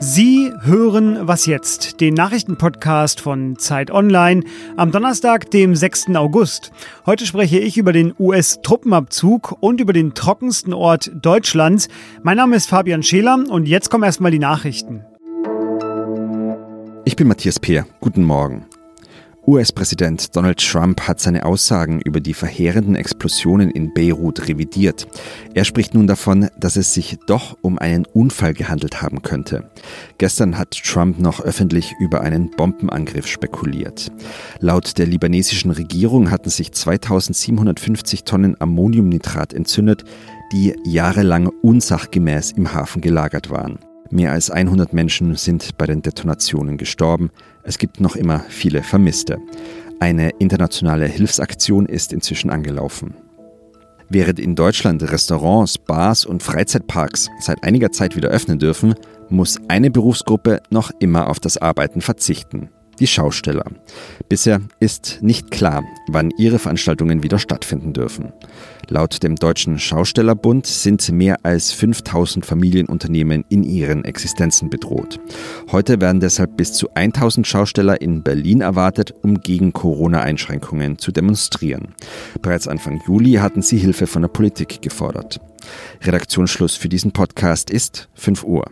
Sie hören Was jetzt, den Nachrichtenpodcast von Zeit Online am Donnerstag, dem 6. August. Heute spreche ich über den US-Truppenabzug und über den trockensten Ort Deutschlands. Mein Name ist Fabian Scheler und jetzt kommen erstmal die Nachrichten. Ich bin Matthias Peer. Guten Morgen. US-Präsident Donald Trump hat seine Aussagen über die verheerenden Explosionen in Beirut revidiert. Er spricht nun davon, dass es sich doch um einen Unfall gehandelt haben könnte. Gestern hat Trump noch öffentlich über einen Bombenangriff spekuliert. Laut der libanesischen Regierung hatten sich 2750 Tonnen Ammoniumnitrat entzündet, die jahrelang unsachgemäß im Hafen gelagert waren. Mehr als 100 Menschen sind bei den Detonationen gestorben. Es gibt noch immer viele Vermisste. Eine internationale Hilfsaktion ist inzwischen angelaufen. Während in Deutschland Restaurants, Bars und Freizeitparks seit einiger Zeit wieder öffnen dürfen, muss eine Berufsgruppe noch immer auf das Arbeiten verzichten die Schausteller. Bisher ist nicht klar, wann ihre Veranstaltungen wieder stattfinden dürfen. Laut dem Deutschen Schaustellerbund sind mehr als 5000 Familienunternehmen in ihren Existenzen bedroht. Heute werden deshalb bis zu 1000 Schausteller in Berlin erwartet, um gegen Corona-Einschränkungen zu demonstrieren. Bereits Anfang Juli hatten sie Hilfe von der Politik gefordert. Redaktionsschluss für diesen Podcast ist 5 Uhr.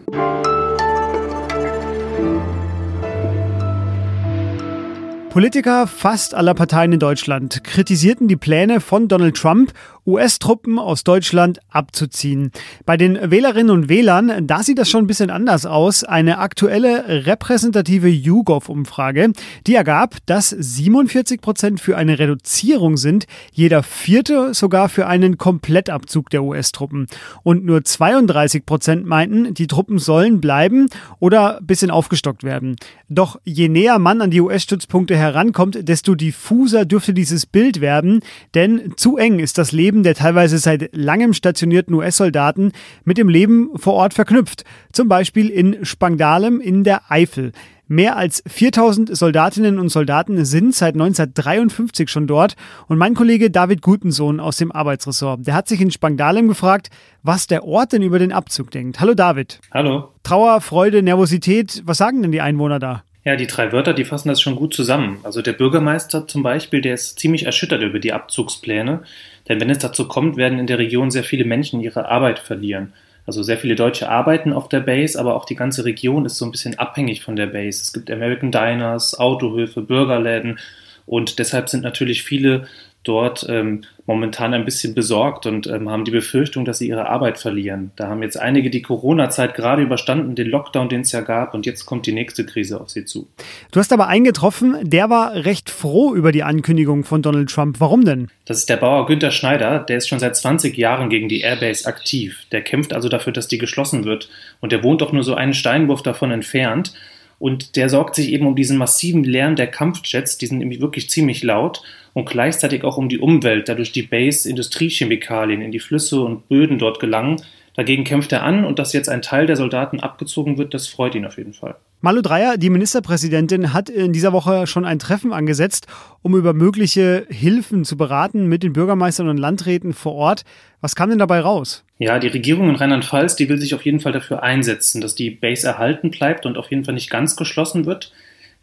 Politiker fast aller Parteien in Deutschland kritisierten die Pläne von Donald Trump, US-Truppen aus Deutschland abzuziehen. Bei den Wählerinnen und Wählern, da sieht das schon ein bisschen anders aus. Eine aktuelle repräsentative YouGov-Umfrage, die ergab, dass 47 Prozent für eine Reduzierung sind, jeder vierte sogar für einen Komplettabzug der US-Truppen. Und nur 32 Prozent meinten, die Truppen sollen bleiben oder ein bisschen aufgestockt werden. Doch je näher man an die US-Stützpunkte herankommt, desto diffuser dürfte dieses Bild werden, denn zu eng ist das Leben der teilweise seit langem stationierten US-Soldaten mit dem Leben vor Ort verknüpft, zum Beispiel in Spangdalem in der Eifel. Mehr als 4000 Soldatinnen und Soldaten sind seit 1953 schon dort. Und mein Kollege David Gutensohn aus dem Arbeitsressort, der hat sich in Spangdalem gefragt, was der Ort denn über den Abzug denkt. Hallo David. Hallo. Trauer, Freude, Nervosität, was sagen denn die Einwohner da? Ja, die drei Wörter, die fassen das schon gut zusammen. Also der Bürgermeister zum Beispiel, der ist ziemlich erschüttert über die Abzugspläne. Denn wenn es dazu kommt, werden in der Region sehr viele Menschen ihre Arbeit verlieren. Also sehr viele Deutsche arbeiten auf der Base, aber auch die ganze Region ist so ein bisschen abhängig von der Base. Es gibt American Diners, Autohöfe, Bürgerläden und deshalb sind natürlich viele dort ähm, momentan ein bisschen besorgt und ähm, haben die Befürchtung, dass sie ihre Arbeit verlieren. Da haben jetzt einige die Corona-Zeit gerade überstanden, den Lockdown, den es ja gab, und jetzt kommt die nächste Krise auf sie zu. Du hast aber eingetroffen, der war recht froh über die Ankündigung von Donald Trump. Warum denn? Das ist der Bauer Günther Schneider, der ist schon seit 20 Jahren gegen die Airbase aktiv. Der kämpft also dafür, dass die geschlossen wird. Und der wohnt auch nur so einen Steinwurf davon entfernt. Und der sorgt sich eben um diesen massiven Lärm der Kampfjets, die sind nämlich wirklich ziemlich laut und gleichzeitig auch um die Umwelt, da durch die Base Industriechemikalien in die Flüsse und Böden dort gelangen. Dagegen kämpft er an und dass jetzt ein Teil der Soldaten abgezogen wird, das freut ihn auf jeden Fall. Malu Dreyer, die Ministerpräsidentin, hat in dieser Woche schon ein Treffen angesetzt, um über mögliche Hilfen zu beraten mit den Bürgermeistern und Landräten vor Ort. Was kam denn dabei raus? Ja, die Regierung in Rheinland-Pfalz, die will sich auf jeden Fall dafür einsetzen, dass die Base erhalten bleibt und auf jeden Fall nicht ganz geschlossen wird.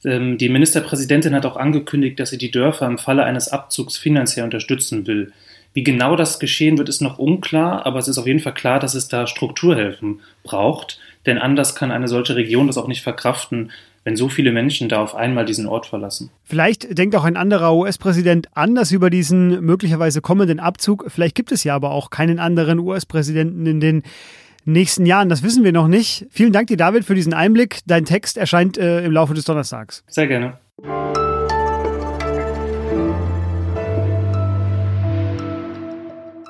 Ähm, die Ministerpräsidentin hat auch angekündigt, dass sie die Dörfer im Falle eines Abzugs finanziell unterstützen will. Wie genau das geschehen wird, ist noch unklar, aber es ist auf jeden Fall klar, dass es da Strukturhilfen braucht, denn anders kann eine solche Region das auch nicht verkraften, wenn so viele Menschen da auf einmal diesen Ort verlassen. Vielleicht denkt auch ein anderer US-Präsident anders über diesen möglicherweise kommenden Abzug. Vielleicht gibt es ja aber auch keinen anderen US-Präsidenten in den nächsten Jahren. Das wissen wir noch nicht. Vielen Dank dir, David, für diesen Einblick. Dein Text erscheint äh, im Laufe des Donnerstags. Sehr gerne.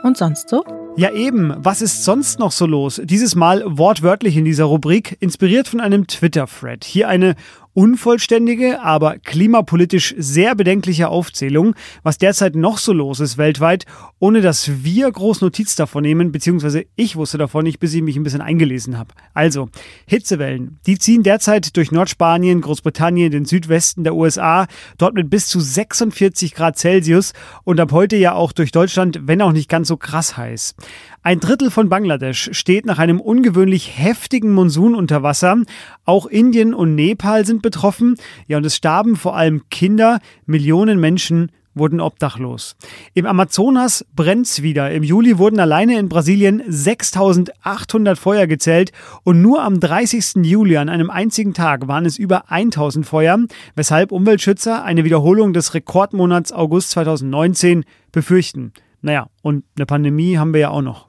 Und sonst so? Ja eben, was ist sonst noch so los? Dieses Mal wortwörtlich in dieser Rubrik, inspiriert von einem Twitter-Thread. Hier eine unvollständige, aber klimapolitisch sehr bedenkliche Aufzählung, was derzeit noch so los ist weltweit, ohne dass wir groß Notiz davon nehmen, beziehungsweise ich wusste davon nicht, bis ich mich ein bisschen eingelesen habe. Also, Hitzewellen, die ziehen derzeit durch Nordspanien, Großbritannien, den Südwesten der USA, dort mit bis zu 46 Grad Celsius und ab heute ja auch durch Deutschland, wenn auch nicht ganz so krass heiß. Ein Drittel von Bangladesch steht nach einem ungewöhnlich heftigen Monsun unter Wasser. Auch Indien und Nepal sind betroffen. Ja, und es starben vor allem Kinder. Millionen Menschen wurden obdachlos. Im Amazonas brennt's wieder. Im Juli wurden alleine in Brasilien 6800 Feuer gezählt und nur am 30. Juli an einem einzigen Tag waren es über 1000 Feuer, weshalb Umweltschützer eine Wiederholung des Rekordmonats August 2019 befürchten. Naja, und eine Pandemie haben wir ja auch noch.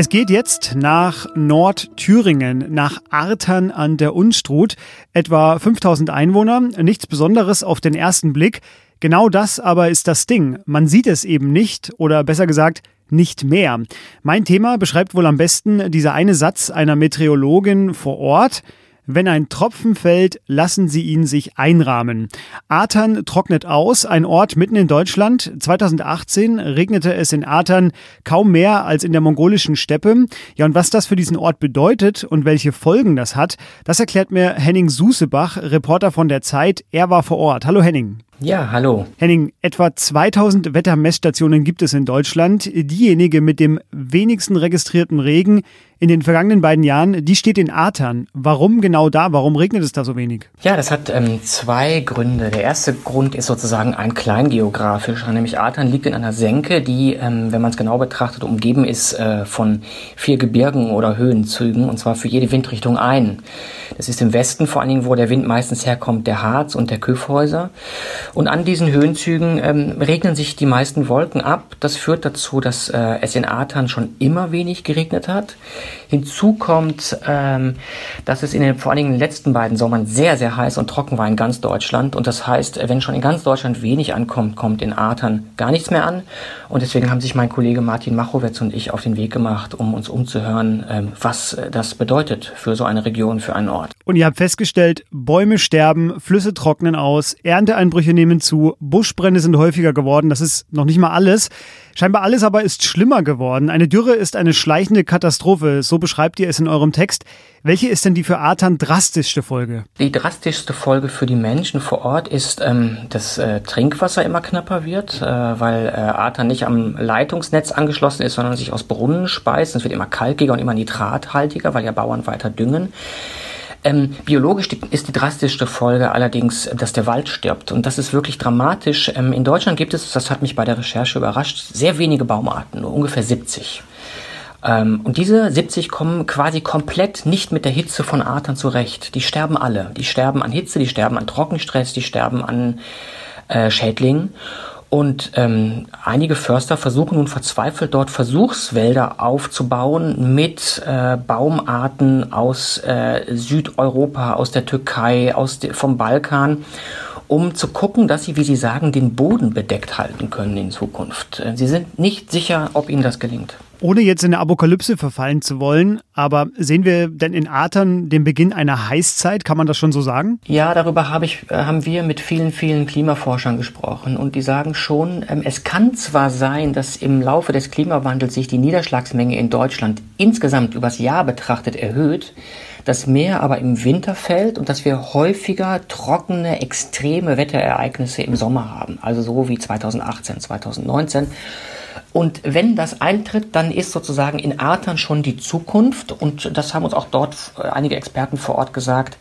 Es geht jetzt nach Nordthüringen, nach Artern an der Unstrut. Etwa 5000 Einwohner, nichts Besonderes auf den ersten Blick. Genau das aber ist das Ding. Man sieht es eben nicht oder besser gesagt, nicht mehr. Mein Thema beschreibt wohl am besten dieser eine Satz einer Meteorologin vor Ort. Wenn ein Tropfen fällt, lassen Sie ihn sich einrahmen. Atern trocknet aus, ein Ort mitten in Deutschland. 2018 regnete es in Atern kaum mehr als in der mongolischen Steppe. Ja, und was das für diesen Ort bedeutet und welche Folgen das hat, das erklärt mir Henning Susebach, Reporter von der Zeit. Er war vor Ort. Hallo Henning. Ja, hallo. Henning, etwa 2000 Wettermessstationen gibt es in Deutschland. Diejenige mit dem wenigsten registrierten Regen in den vergangenen beiden Jahren, die steht in Atern. Warum genau da? Warum regnet es da so wenig? Ja, das hat ähm, zwei Gründe. Der erste Grund ist sozusagen ein kleingeografischer, nämlich Atern liegt in einer Senke, die, ähm, wenn man es genau betrachtet, umgeben ist äh, von vier Gebirgen oder Höhenzügen, und zwar für jede Windrichtung ein. Das ist im Westen vor allen Dingen, wo der Wind meistens herkommt, der Harz und der Küffhäuser. Und an diesen Höhenzügen ähm, regnen sich die meisten Wolken ab. Das führt dazu, dass äh, es in Atern schon immer wenig geregnet hat. Hinzu kommt, ähm, dass es in den vor allen Dingen in den letzten beiden Sommern sehr, sehr heiß und trocken war in ganz Deutschland. Und das heißt, wenn schon in ganz Deutschland wenig ankommt, kommt in Atern gar nichts mehr an. Und deswegen haben sich mein Kollege Martin Machowetz und ich auf den Weg gemacht, um uns umzuhören, ähm, was das bedeutet für so eine Region, für einen Ort. Und ihr habt festgestellt, Bäume sterben, Flüsse trocknen aus, Ernteeinbrüche nehmen zu, Buschbrände sind häufiger geworden. Das ist noch nicht mal alles. Scheinbar alles aber ist schlimmer geworden. Eine Dürre ist eine schleichende Katastrophe. So beschreibt ihr es in eurem Text. Welche ist denn die für Artan drastischste Folge? Die drastischste Folge für die Menschen vor Ort ist, ähm, dass äh, Trinkwasser immer knapper wird, äh, weil äh, Artan nicht am Leitungsnetz angeschlossen ist, sondern sich aus Brunnen speist. Es wird immer kalkiger und immer nitrathaltiger, weil ja Bauern weiter düngen. Ähm, biologisch ist die drastischste Folge allerdings, dass der Wald stirbt. Und das ist wirklich dramatisch. Ähm, in Deutschland gibt es, das hat mich bei der Recherche überrascht, sehr wenige Baumarten, nur ungefähr 70. Ähm, und diese 70 kommen quasi komplett nicht mit der Hitze von Artern zurecht. Die sterben alle. Die sterben an Hitze, die sterben an Trockenstress, die sterben an äh, Schädlingen. Und ähm, einige Förster versuchen nun verzweifelt dort Versuchswälder aufzubauen mit äh, Baumarten aus äh, Südeuropa, aus der Türkei, aus de, vom Balkan, um zu gucken, dass sie, wie sie sagen, den Boden bedeckt halten können in Zukunft. Äh, sie sind nicht sicher, ob ihnen das gelingt. Ohne jetzt in eine Apokalypse verfallen zu wollen, aber sehen wir denn in Atern den Beginn einer Heißzeit? Kann man das schon so sagen? Ja, darüber habe ich, äh, haben wir mit vielen, vielen Klimaforschern gesprochen und die sagen schon, ähm, es kann zwar sein, dass im Laufe des Klimawandels sich die Niederschlagsmenge in Deutschland insgesamt übers Jahr betrachtet erhöht, das Meer aber im Winter fällt und dass wir häufiger trockene, extreme Wetterereignisse im Sommer haben. Also so wie 2018, 2019. Und wenn das eintritt, dann ist sozusagen in Artern schon die Zukunft. Und das haben uns auch dort äh, einige Experten vor Ort gesagt,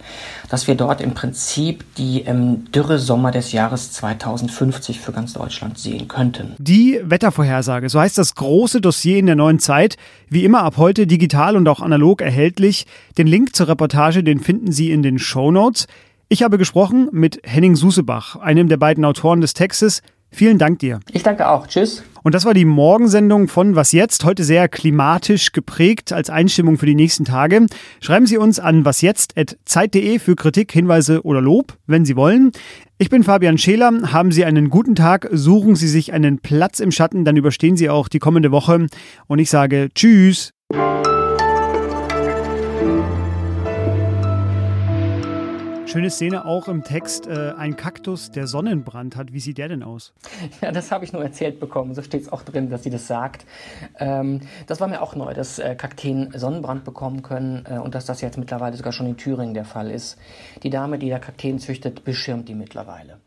dass wir dort im Prinzip die ähm, Dürresommer des Jahres 2050 für ganz Deutschland sehen könnten. Die Wettervorhersage, so heißt das große Dossier in der neuen Zeit, wie immer ab heute digital und auch analog erhältlich. Den Link zur Reportage, den finden Sie in den Show Notes. Ich habe gesprochen mit Henning Susebach, einem der beiden Autoren des Textes. Vielen Dank dir. Ich danke auch. Tschüss. Und das war die Morgensendung von Was jetzt? Heute sehr klimatisch geprägt als Einstimmung für die nächsten Tage. Schreiben Sie uns an wasjetzt.zeit.de für Kritik, Hinweise oder Lob, wenn Sie wollen. Ich bin Fabian Scheler. Haben Sie einen guten Tag, suchen Sie sich einen Platz im Schatten, dann überstehen Sie auch die kommende Woche. Und ich sage Tschüss. Schöne Szene auch im Text, äh, ein Kaktus, der Sonnenbrand hat. Wie sieht der denn aus? Ja, das habe ich nur erzählt bekommen. So steht es auch drin, dass sie das sagt. Ähm, das war mir auch neu, dass äh, Kakteen Sonnenbrand bekommen können äh, und dass das jetzt mittlerweile sogar schon in Thüringen der Fall ist. Die Dame, die da Kakteen züchtet, beschirmt die mittlerweile.